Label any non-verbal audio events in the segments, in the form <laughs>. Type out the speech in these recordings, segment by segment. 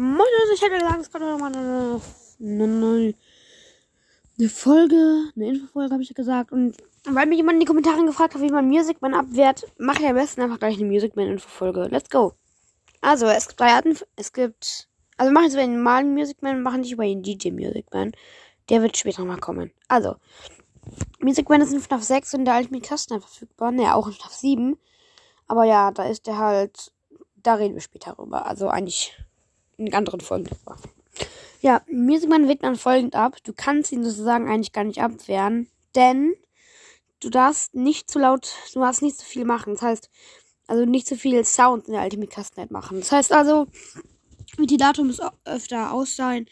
Moin Leute, ich hätte gesagt, es kommt nochmal eine, eine, eine, Folge, eine Infofolge, habe ich gesagt. Und weil mir jemand in die Kommentare gefragt hat, wie man Music Man abwehrt, mache ich am besten einfach gleich eine Music Man Infofolge. Let's go. Also, es gibt drei Arten, es gibt, also machen wir den normalen Music Man, machen nicht über den DJ Music Man. Der wird später mal kommen. Also, Music Man ist in FNAF 6 und der Ultimate Custom verfügbar. Ne, auch in FNAF 7. Aber ja, da ist der halt, da reden wir später drüber. Also eigentlich in anderen Folgen. Ja, Music Man wählt man folgend ab. Du kannst ihn sozusagen eigentlich gar nicht abwehren, denn du darfst nicht zu laut, du darfst nicht zu viel machen. Das heißt, also nicht zu viel Sound in der Ultimate Custom machen. Das heißt also, Ventilator muss öfter aus sein.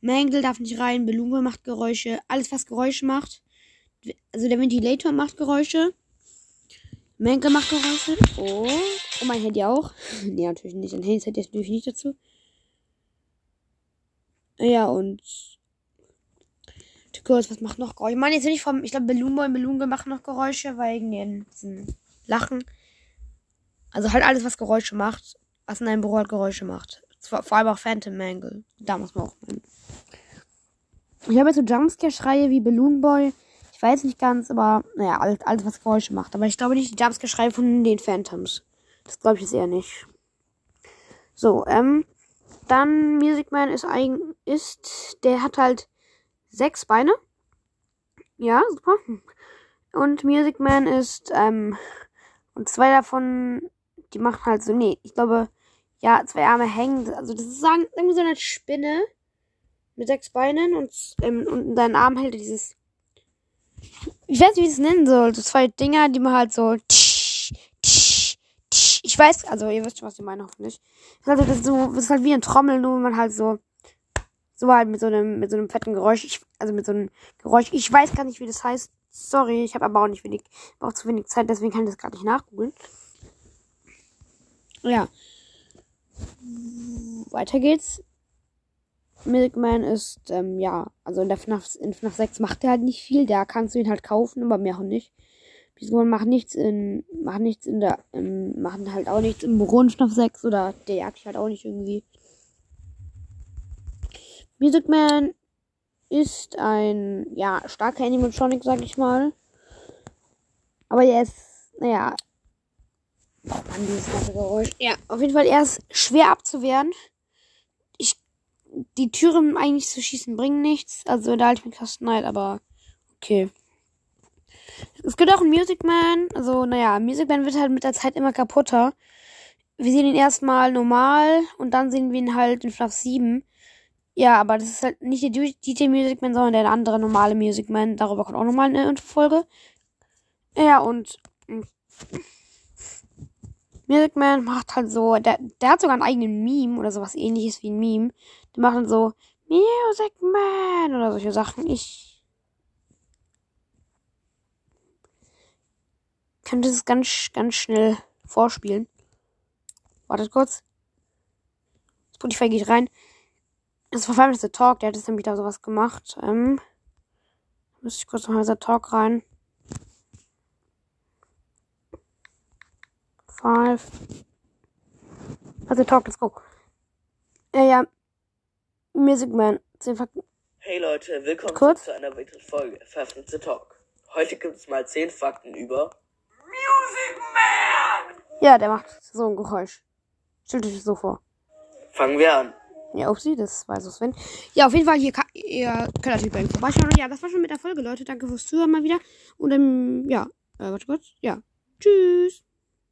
Mangle darf nicht rein, Belume macht Geräusche, alles was Geräusche macht. Also der Ventilator macht Geräusche. Menke macht Geräusche. Oh. Und mein Handy auch. <laughs> nee, natürlich nicht. Ein Handy jetzt natürlich nicht dazu. Ja, und. Kurz, was macht noch Geräusche? Ich meine, jetzt nicht vom. Ich glaube, Belumbo und Belunge machen noch Geräusche, wegen den Lachen. Also halt alles, was Geräusche macht. Was in einem Büro halt Geräusche macht. Vor, vor allem auch Phantom Mangle. Da muss man auch meinen. Ich habe jetzt so Jumpscare-Schreie wie Balloon Boy. Ich weiß nicht ganz, aber naja, alles, alles was Geräusche macht. Aber ich glaube nicht die Jumpscare-Schreie von den Phantoms. Das glaube ich jetzt eher nicht. So, ähm, dann Music Man ist eigen, ist, der hat halt sechs Beine. Ja, super. Und Music Man ist, ähm, und zwei davon, die machen halt so, nee, ich glaube, ja, zwei Arme hängen. Also das ist irgendwie so eine Spinne mit sechs Beinen und, ähm, und in seinen Armen hält dieses. Ich weiß nicht, wie ich es nennen soll. So zwei Dinger, die man halt so. Tsch, weiß, also ihr wisst schon, was ich meine, hoffentlich. Das ist halt, das ist so, das ist halt wie ein Trommel, nur man halt so. So halt mit so einem, mit so einem fetten Geräusch. Ich, also mit so einem Geräusch. Ich weiß gar nicht, wie das heißt. Sorry, ich habe aber auch nicht wenig, auch zu wenig Zeit, deswegen kann ich das gerade nicht nachgoogeln. Ja. Weiter geht's. Milk Man ist, ähm, ja, also in der FNAF, in FNAF 6 macht er halt nicht viel. Da kannst du ihn halt kaufen, aber mehr auch nicht. Wieso macht nichts in, macht nichts in der, ähm, machen halt auch nichts im FNAF 6 oder der jagt halt auch nicht irgendwie. Music Man ist ein, ja, starker Animatronic, sag ich mal. Aber er ist, naja, Oh Mann, dieses ganze Geräusch. Ja, auf jeden Fall, er ist schwer abzuwehren. Ich, die Türen eigentlich zu schießen bringen nichts. Also da halte ich mit Custom Night, aber okay. Es gibt auch einen Music Man. Also, naja, Music Man wird halt mit der Zeit immer kaputter. Wir sehen ihn erstmal normal und dann sehen wir ihn halt in FNAF 7. Ja, aber das ist halt nicht der DJ Music Man, sondern der andere normale Music Man. Darüber kommt auch nochmal eine Folge. Ja, und Music Man macht halt so, der, der hat sogar einen eigenen Meme oder sowas ähnliches wie ein Meme. Die machen so Music Man oder solche Sachen. Ich könnte es ganz, ganz schnell vorspielen. Wartet kurz. Spotify geht rein. Das war vor allem der Talk, der hat jetzt nämlich da sowas gemacht. Ähm, müsste ich kurz noch mal Talk rein. Five. Also Talk, let's go. Äh, ja. Music Man. 10 Fakten. Hey Leute, willkommen Kurz. zu einer weiteren Folge the Talk. Heute gibt es mal 10 Fakten über Music Man! Ja, der macht so ein Geräusch. Stellt euch das so vor. Fangen wir an. Ja, upsie, das weiß auch Sven. Ja, auf jeden Fall, hier kann, ihr könnt natürlich bei ihm vorbeischauen. Ja, das war schon mit der Folge, Leute. Danke fürs Zuhören mal wieder. Und ähm, ja, äh, warte kurz. Ja, tschüss.